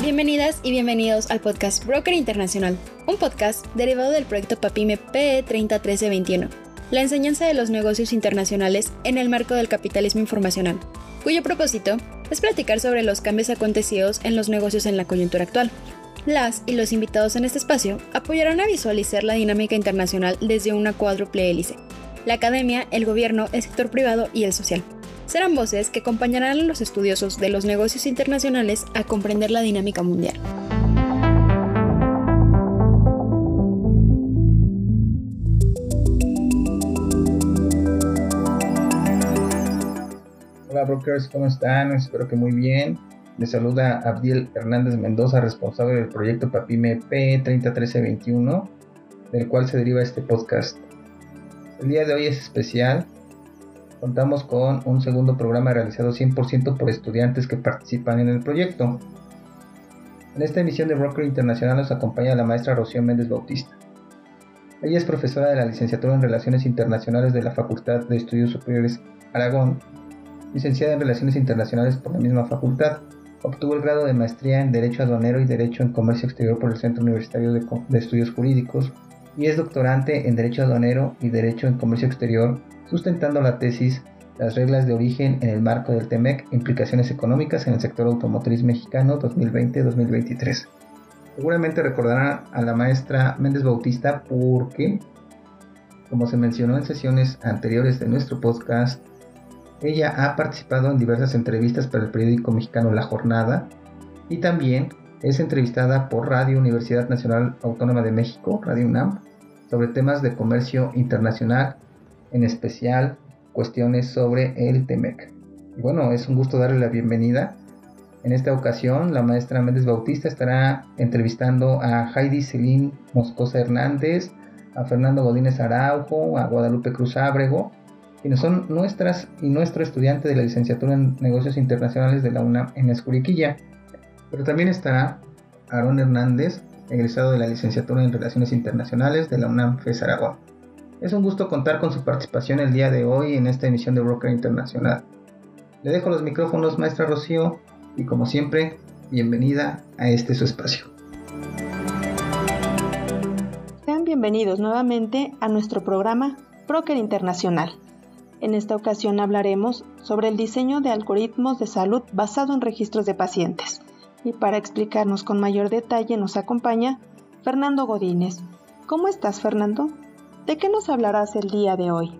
Bienvenidas y bienvenidos al podcast Broker Internacional, un podcast derivado del proyecto PAPIME PE 301321, la enseñanza de los negocios internacionales en el marco del capitalismo informacional, cuyo propósito es platicar sobre los cambios acontecidos en los negocios en la coyuntura actual. Las y los invitados en este espacio apoyarán a visualizar la dinámica internacional desde una cuádruple hélice, la academia, el gobierno, el sector privado y el social serán voces que acompañarán a los estudiosos de los negocios internacionales a comprender la dinámica mundial. Hola brokers, ¿cómo están? Espero que muy bien. Les saluda Abdiel Hernández Mendoza, responsable del proyecto PAPIME P301321, del cual se deriva este podcast. El día de hoy es especial contamos con un segundo programa realizado 100% por estudiantes que participan en el proyecto. En esta emisión de Broker Internacional nos acompaña la maestra Rocío Méndez Bautista. Ella es profesora de la licenciatura en Relaciones Internacionales de la Facultad de Estudios Superiores Aragón, licenciada en Relaciones Internacionales por la misma facultad. Obtuvo el grado de maestría en Derecho Aduanero y Derecho en Comercio Exterior por el Centro Universitario de, Estudios Jurídicos y es doctorante en Derecho Aduanero y Derecho en Comercio Exterior sustentando la tesis Las reglas de origen en el marco del TEMEC, implicaciones económicas en el sector automotriz mexicano 2020-2023. Seguramente recordarán a la maestra Méndez Bautista porque, como se mencionó en sesiones anteriores de nuestro podcast, ella ha participado en diversas entrevistas para el periódico mexicano La Jornada y también es entrevistada por Radio Universidad Nacional Autónoma de México, Radio UNAM, sobre temas de comercio internacional en especial cuestiones sobre el TEMEC. Bueno, es un gusto darle la bienvenida. En esta ocasión, la maestra Méndez Bautista estará entrevistando a Heidi Celín Moscosa Hernández, a Fernando Godínez Araujo, a Guadalupe Cruz Ábrego, quienes son nuestras y nuestro estudiante de la licenciatura en negocios internacionales de la UNAM en Escuriquilla. Pero también estará Aarón Hernández, egresado de la licenciatura en relaciones internacionales de la UNAM FES Aragón. Es un gusto contar con su participación el día de hoy en esta emisión de Broker Internacional. Le dejo los micrófonos, maestra Rocío, y como siempre, bienvenida a este su espacio. Sean bienvenidos nuevamente a nuestro programa Broker Internacional. En esta ocasión hablaremos sobre el diseño de algoritmos de salud basado en registros de pacientes. Y para explicarnos con mayor detalle nos acompaña Fernando Godínez. ¿Cómo estás, Fernando? ¿De qué nos hablarás el día de hoy?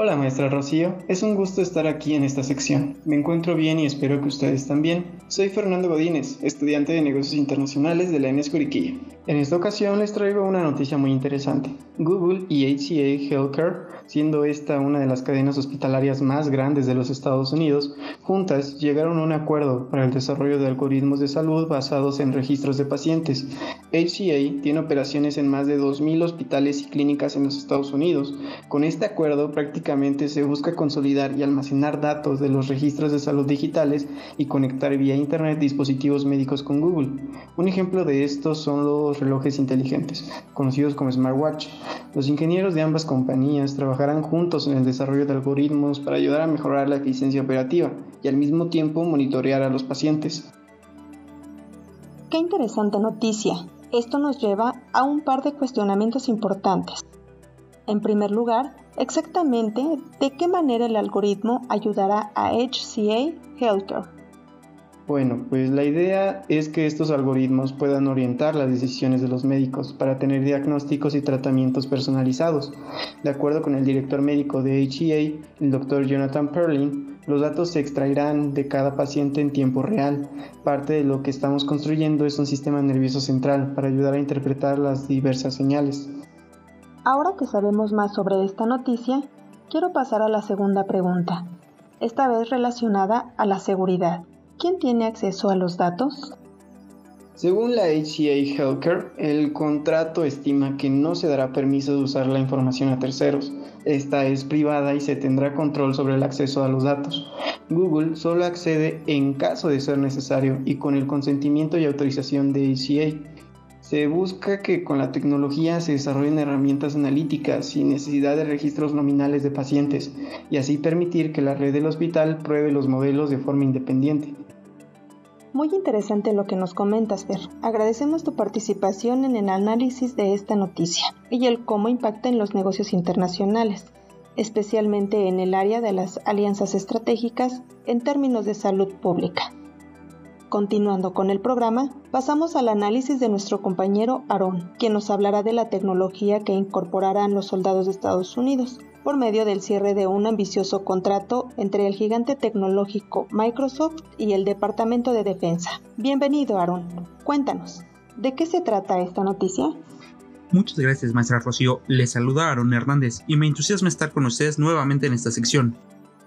Hola maestra Rocío, es un gusto estar aquí en esta sección. Me encuentro bien y espero que ustedes también. Soy Fernando Godínez, estudiante de negocios internacionales de la ENES Curiquilla. En esta ocasión les traigo una noticia muy interesante. Google y HCA Healthcare siendo esta una de las cadenas hospitalarias más grandes de los Estados Unidos, juntas llegaron a un acuerdo para el desarrollo de algoritmos de salud basados en registros de pacientes. HCA tiene operaciones en más de 2.000 hospitales y clínicas en los Estados Unidos. Con este acuerdo prácticamente se busca consolidar y almacenar datos de los registros de salud digitales y conectar vía Internet dispositivos médicos con Google. Un ejemplo de esto son los relojes inteligentes, conocidos como smartwatch. Los ingenieros de ambas compañías trabajarán juntos en el desarrollo de algoritmos para ayudar a mejorar la eficiencia operativa y al mismo tiempo monitorear a los pacientes. Qué interesante noticia. Esto nos lleva a un par de cuestionamientos importantes. En primer lugar, exactamente de qué manera el algoritmo ayudará a HCA Healthcare. Bueno, pues la idea es que estos algoritmos puedan orientar las decisiones de los médicos para tener diagnósticos y tratamientos personalizados. De acuerdo con el director médico de HEA, el doctor Jonathan Perlin, los datos se extraerán de cada paciente en tiempo real. Parte de lo que estamos construyendo es un sistema nervioso central para ayudar a interpretar las diversas señales. Ahora que sabemos más sobre esta noticia, quiero pasar a la segunda pregunta, esta vez relacionada a la seguridad. ¿Quién tiene acceso a los datos? Según la HCA Healthcare, el contrato estima que no se dará permiso de usar la información a terceros. Esta es privada y se tendrá control sobre el acceso a los datos. Google solo accede en caso de ser necesario y con el consentimiento y autorización de HCA. Se busca que con la tecnología se desarrollen herramientas analíticas sin necesidad de registros nominales de pacientes y así permitir que la red del hospital pruebe los modelos de forma independiente. Muy interesante lo que nos comentas, Fer. Agradecemos tu participación en el análisis de esta noticia y el cómo impacta en los negocios internacionales, especialmente en el área de las alianzas estratégicas en términos de salud pública. Continuando con el programa, pasamos al análisis de nuestro compañero Aaron, quien nos hablará de la tecnología que incorporarán los soldados de Estados Unidos por medio del cierre de un ambicioso contrato entre el gigante tecnológico Microsoft y el Departamento de Defensa. Bienvenido, Aaron. Cuéntanos, ¿de qué se trata esta noticia? Muchas gracias, maestra Rocío. Les saluda Aaron Hernández y me entusiasma estar con ustedes nuevamente en esta sección.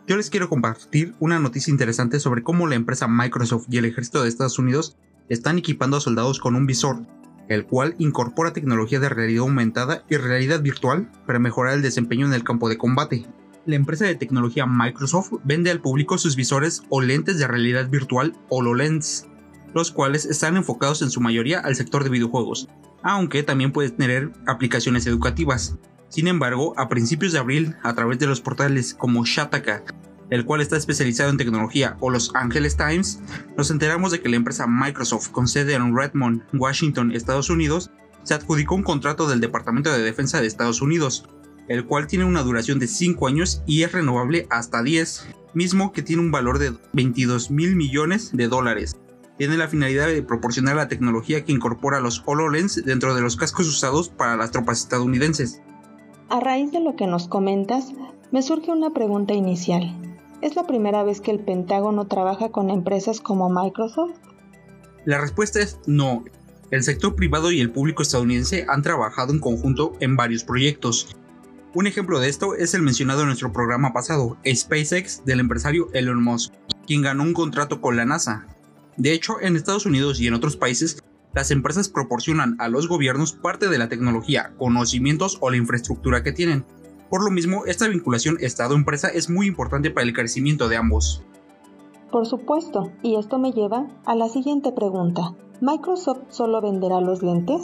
Yo les quiero compartir una noticia interesante sobre cómo la empresa Microsoft y el ejército de Estados Unidos están equipando a soldados con un visor, el cual incorpora tecnología de realidad aumentada y realidad virtual para mejorar el desempeño en el campo de combate. La empresa de tecnología Microsoft vende al público sus visores o lentes de realidad virtual HoloLens, los cuales están enfocados en su mayoría al sector de videojuegos, aunque también pueden tener aplicaciones educativas. Sin embargo, a principios de abril, a través de los portales como Shataka, el cual está especializado en tecnología, o Los Angeles Times, nos enteramos de que la empresa Microsoft, con sede en Redmond, Washington, Estados Unidos, se adjudicó un contrato del Departamento de Defensa de Estados Unidos, el cual tiene una duración de 5 años y es renovable hasta 10, mismo que tiene un valor de 22 mil millones de dólares. Tiene la finalidad de proporcionar la tecnología que incorpora los HoloLens dentro de los cascos usados para las tropas estadounidenses. A raíz de lo que nos comentas, me surge una pregunta inicial. ¿Es la primera vez que el Pentágono trabaja con empresas como Microsoft? La respuesta es no. El sector privado y el público estadounidense han trabajado en conjunto en varios proyectos. Un ejemplo de esto es el mencionado en nuestro programa pasado, SpaceX del empresario Elon Musk, quien ganó un contrato con la NASA. De hecho, en Estados Unidos y en otros países las empresas proporcionan a los gobiernos parte de la tecnología, conocimientos o la infraestructura que tienen. Por lo mismo, esta vinculación Estado-empresa es muy importante para el crecimiento de ambos. Por supuesto, y esto me lleva a la siguiente pregunta. ¿Microsoft solo venderá los lentes?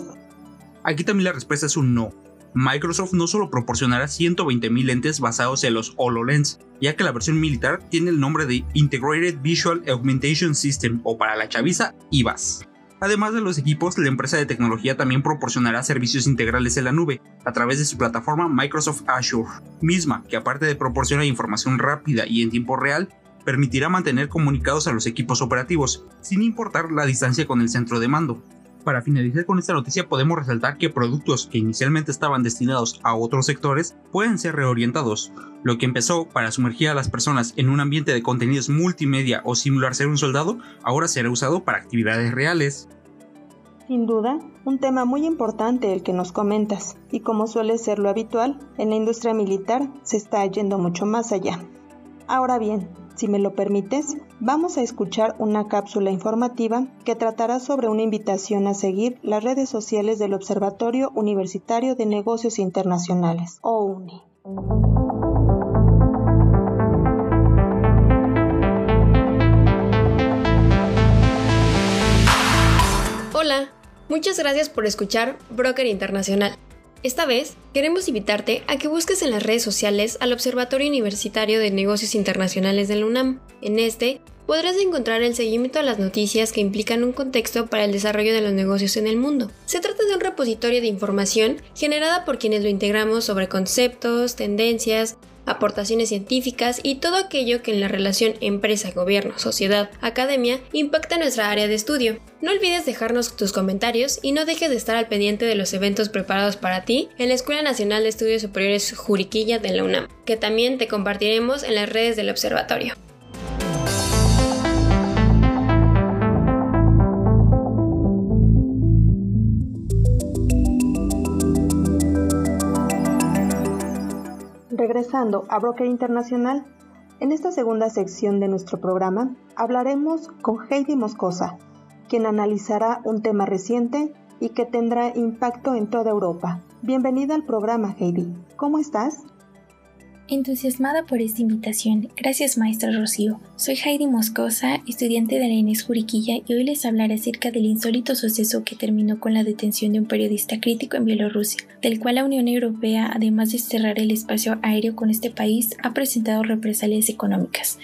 Aquí también la respuesta es un no. Microsoft no solo proporcionará 120.000 lentes basados en los HoloLens, ya que la versión militar tiene el nombre de Integrated Visual Augmentation System o para la chaviza IVAS. Además de los equipos, la empresa de tecnología también proporcionará servicios integrales en la nube a través de su plataforma Microsoft Azure, misma que aparte de proporcionar información rápida y en tiempo real, permitirá mantener comunicados a los equipos operativos, sin importar la distancia con el centro de mando. Para finalizar con esta noticia podemos resaltar que productos que inicialmente estaban destinados a otros sectores pueden ser reorientados. Lo que empezó para sumergir a las personas en un ambiente de contenidos multimedia o simular ser un soldado, ahora será usado para actividades reales. Sin duda, un tema muy importante el que nos comentas, y como suele ser lo habitual, en la industria militar se está yendo mucho más allá. Ahora bien, si me lo permites, vamos a escuchar una cápsula informativa que tratará sobre una invitación a seguir las redes sociales del Observatorio Universitario de Negocios Internacionales, OUNI. Hola, muchas gracias por escuchar Broker Internacional. Esta vez queremos invitarte a que busques en las redes sociales al Observatorio Universitario de Negocios Internacionales de la UNAM. En este podrás encontrar el seguimiento a las noticias que implican un contexto para el desarrollo de los negocios en el mundo. Se trata de un repositorio de información generada por quienes lo integramos sobre conceptos, tendencias, aportaciones científicas y todo aquello que en la relación empresa, gobierno, sociedad, academia impacta nuestra área de estudio. No olvides dejarnos tus comentarios y no dejes de estar al pendiente de los eventos preparados para ti en la Escuela Nacional de Estudios Superiores Juriquilla de la UNAM, que también te compartiremos en las redes del observatorio. Regresando a Broker Internacional, en esta segunda sección de nuestro programa hablaremos con Heidi Moscosa, quien analizará un tema reciente y que tendrá impacto en toda Europa. Bienvenida al programa, Heidi. ¿Cómo estás? Entusiasmada por esta invitación, gracias maestra Rocío. Soy Heidi Moscosa, estudiante de la Inés Juriquilla y hoy les hablaré acerca del insólito suceso que terminó con la detención de un periodista crítico en Bielorrusia, del cual la Unión Europea, además de cerrar el espacio aéreo con este país, ha presentado represalias económicas.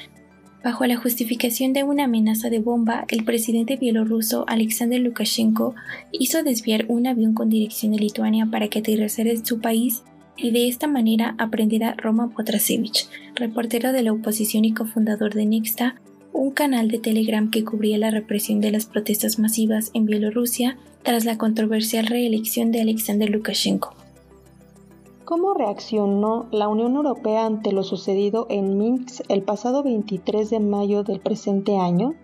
Bajo la justificación de una amenaza de bomba, el presidente bielorruso Alexander Lukashenko hizo desviar un avión con dirección a Lituania para que aterrizara en su país y de esta manera aprenderá Roman Potrasevich, reportero de la oposición y cofundador de Nexta, un canal de Telegram que cubría la represión de las protestas masivas en Bielorrusia tras la controversial reelección de Alexander Lukashenko. ¿Cómo reaccionó la Unión Europea ante lo sucedido en Minsk el pasado 23 de mayo del presente año?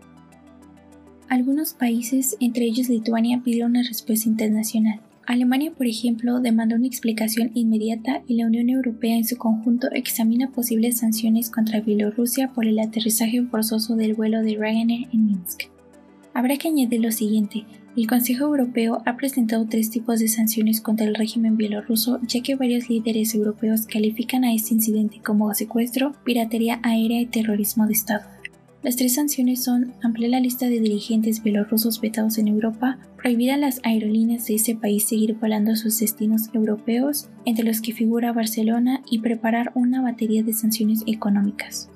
Algunos países, entre ellos Lituania, pidieron una respuesta internacional. Alemania, por ejemplo, demandó una explicación inmediata y la Unión Europea en su conjunto examina posibles sanciones contra Bielorrusia por el aterrizaje forzoso del vuelo de Ryanair en Minsk. Habrá que añadir lo siguiente. El Consejo Europeo ha presentado tres tipos de sanciones contra el régimen bielorruso, ya que varios líderes europeos califican a este incidente como secuestro, piratería aérea y terrorismo de Estado. Las tres sanciones son ampliar la lista de dirigentes bielorrusos vetados en Europa, prohibir a las aerolíneas de ese país seguir volando a sus destinos europeos, entre los que figura Barcelona, y preparar una batería de sanciones económicas.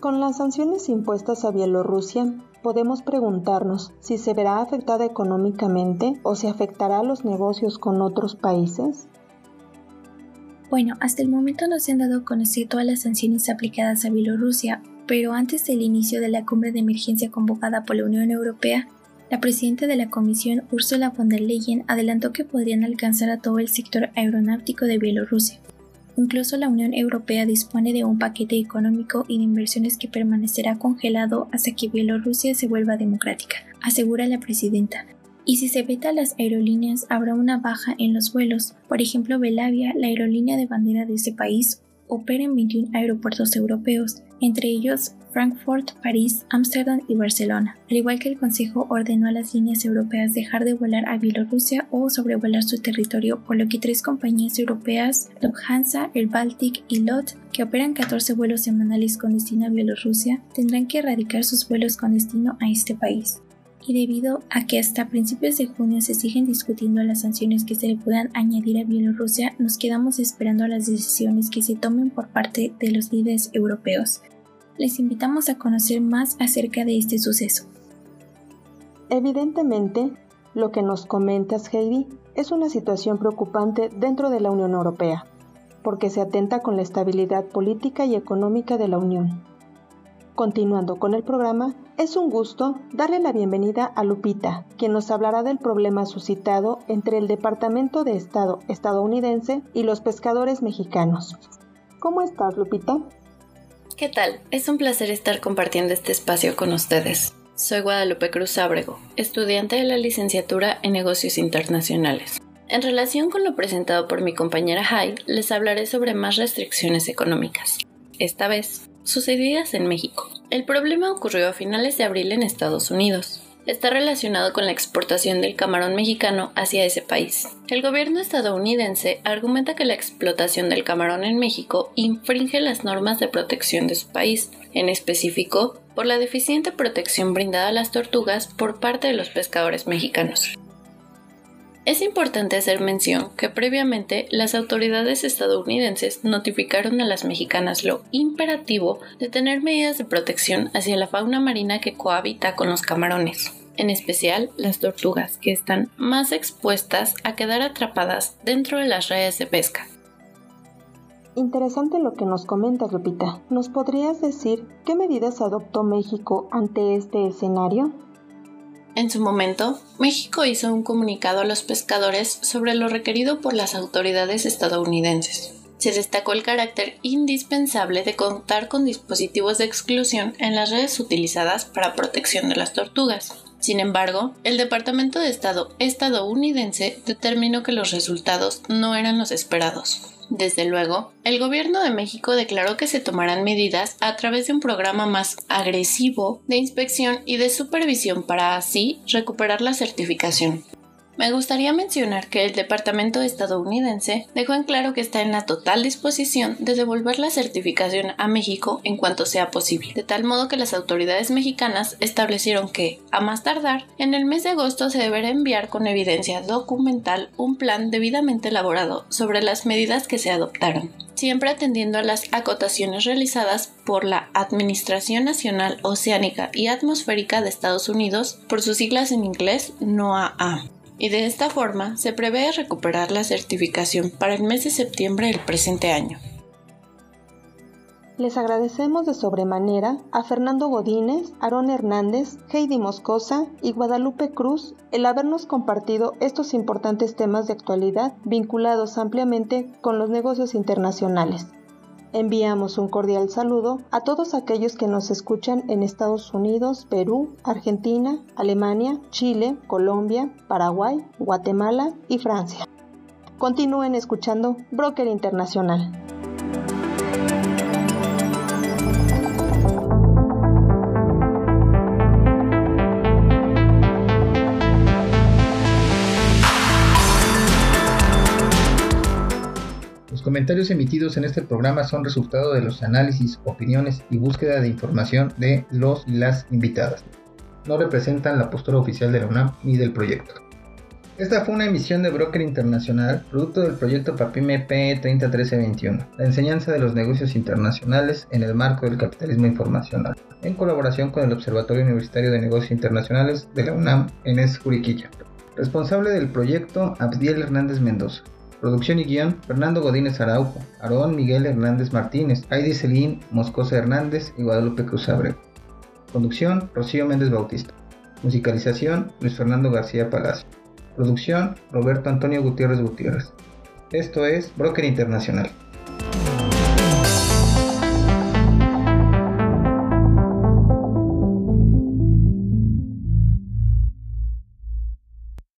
Con las sanciones impuestas a Bielorrusia, podemos preguntarnos si se verá afectada económicamente o si afectará a los negocios con otros países. Bueno, hasta el momento no se han dado a conocer todas las sanciones aplicadas a Bielorrusia, pero antes del inicio de la cumbre de emergencia convocada por la Unión Europea, la presidenta de la Comisión, Ursula von der Leyen, adelantó que podrían alcanzar a todo el sector aeronáutico de Bielorrusia. Incluso la Unión Europea dispone de un paquete económico y de inversiones que permanecerá congelado hasta que Bielorrusia se vuelva democrática, asegura la presidenta. Y si se veta las aerolíneas, habrá una baja en los vuelos. Por ejemplo, Belavia, la aerolínea de bandera de ese país, opera en 21 aeropuertos europeos, entre ellos Frankfurt, París, Ámsterdam y Barcelona, al igual que el Consejo ordenó a las líneas europeas dejar de volar a Bielorrusia o sobrevolar su territorio, por lo que tres compañías europeas, Lufthansa, el Baltic y LOT, que operan 14 vuelos semanales con destino a Bielorrusia, tendrán que erradicar sus vuelos con destino a este país y debido a que hasta principios de junio se siguen discutiendo las sanciones que se le puedan añadir a Bielorrusia, nos quedamos esperando las decisiones que se tomen por parte de los líderes europeos. Les invitamos a conocer más acerca de este suceso. Evidentemente, lo que nos comentas, Heidi, es una situación preocupante dentro de la Unión Europea, porque se atenta con la estabilidad política y económica de la Unión. Continuando con el programa, es un gusto darle la bienvenida a Lupita, quien nos hablará del problema suscitado entre el Departamento de Estado estadounidense y los pescadores mexicanos. ¿Cómo estás, Lupita? ¿Qué tal? Es un placer estar compartiendo este espacio con ustedes. Soy Guadalupe Cruz Ábrego, estudiante de la licenciatura en negocios internacionales. En relación con lo presentado por mi compañera Hai, les hablaré sobre más restricciones económicas. Esta vez, sucedidas en México. El problema ocurrió a finales de abril en Estados Unidos. Está relacionado con la exportación del camarón mexicano hacia ese país. El gobierno estadounidense argumenta que la explotación del camarón en México infringe las normas de protección de su país, en específico por la deficiente protección brindada a las tortugas por parte de los pescadores mexicanos. Es importante hacer mención que previamente las autoridades estadounidenses notificaron a las mexicanas lo imperativo de tener medidas de protección hacia la fauna marina que cohabita con los camarones, en especial las tortugas, que están más expuestas a quedar atrapadas dentro de las redes de pesca. Interesante lo que nos comentas, Lupita. ¿Nos podrías decir qué medidas adoptó México ante este escenario? En su momento, México hizo un comunicado a los pescadores sobre lo requerido por las autoridades estadounidenses. Se destacó el carácter indispensable de contar con dispositivos de exclusión en las redes utilizadas para protección de las tortugas. Sin embargo, el Departamento de Estado estadounidense determinó que los resultados no eran los esperados. Desde luego, el gobierno de México declaró que se tomarán medidas a través de un programa más agresivo de inspección y de supervisión para así recuperar la certificación. Me gustaría mencionar que el Departamento estadounidense dejó en claro que está en la total disposición de devolver la certificación a México en cuanto sea posible, de tal modo que las autoridades mexicanas establecieron que, a más tardar, en el mes de agosto se deberá enviar con evidencia documental un plan debidamente elaborado sobre las medidas que se adoptaron siempre atendiendo a las acotaciones realizadas por la Administración Nacional Oceánica y Atmosférica de Estados Unidos, por sus siglas en inglés NOAA y de esta forma se prevé recuperar la certificación para el mes de septiembre del presente año. Les agradecemos de sobremanera a Fernando Godínez, Aarón Hernández, Heidi Moscosa y Guadalupe Cruz el habernos compartido estos importantes temas de actualidad vinculados ampliamente con los negocios internacionales. Enviamos un cordial saludo a todos aquellos que nos escuchan en Estados Unidos, Perú, Argentina, Alemania, Chile, Colombia, Paraguay, Guatemala y Francia. Continúen escuchando Broker Internacional. Comentarios emitidos en este programa son resultado de los análisis, opiniones y búsqueda de información de los y las invitadas. No representan la postura oficial de la UNAM ni del proyecto. Esta fue una emisión de Broker Internacional, producto del proyecto PAPIME PE 301321, la enseñanza de los negocios internacionales en el marco del capitalismo informacional, en colaboración con el Observatorio Universitario de Negocios Internacionales de la UNAM en Escuriquilla. Responsable del proyecto, Abdiel Hernández Mendoza. Producción y guion, Fernando Godínez Araujo, Aarón Miguel Hernández Martínez, Heidi Celín Moscosa Hernández y Guadalupe Cruz Abreu. Conducción, Rocío Méndez Bautista. Musicalización, Luis Fernando García Palacio. Producción, Roberto Antonio Gutiérrez Gutiérrez. Esto es Broker Internacional.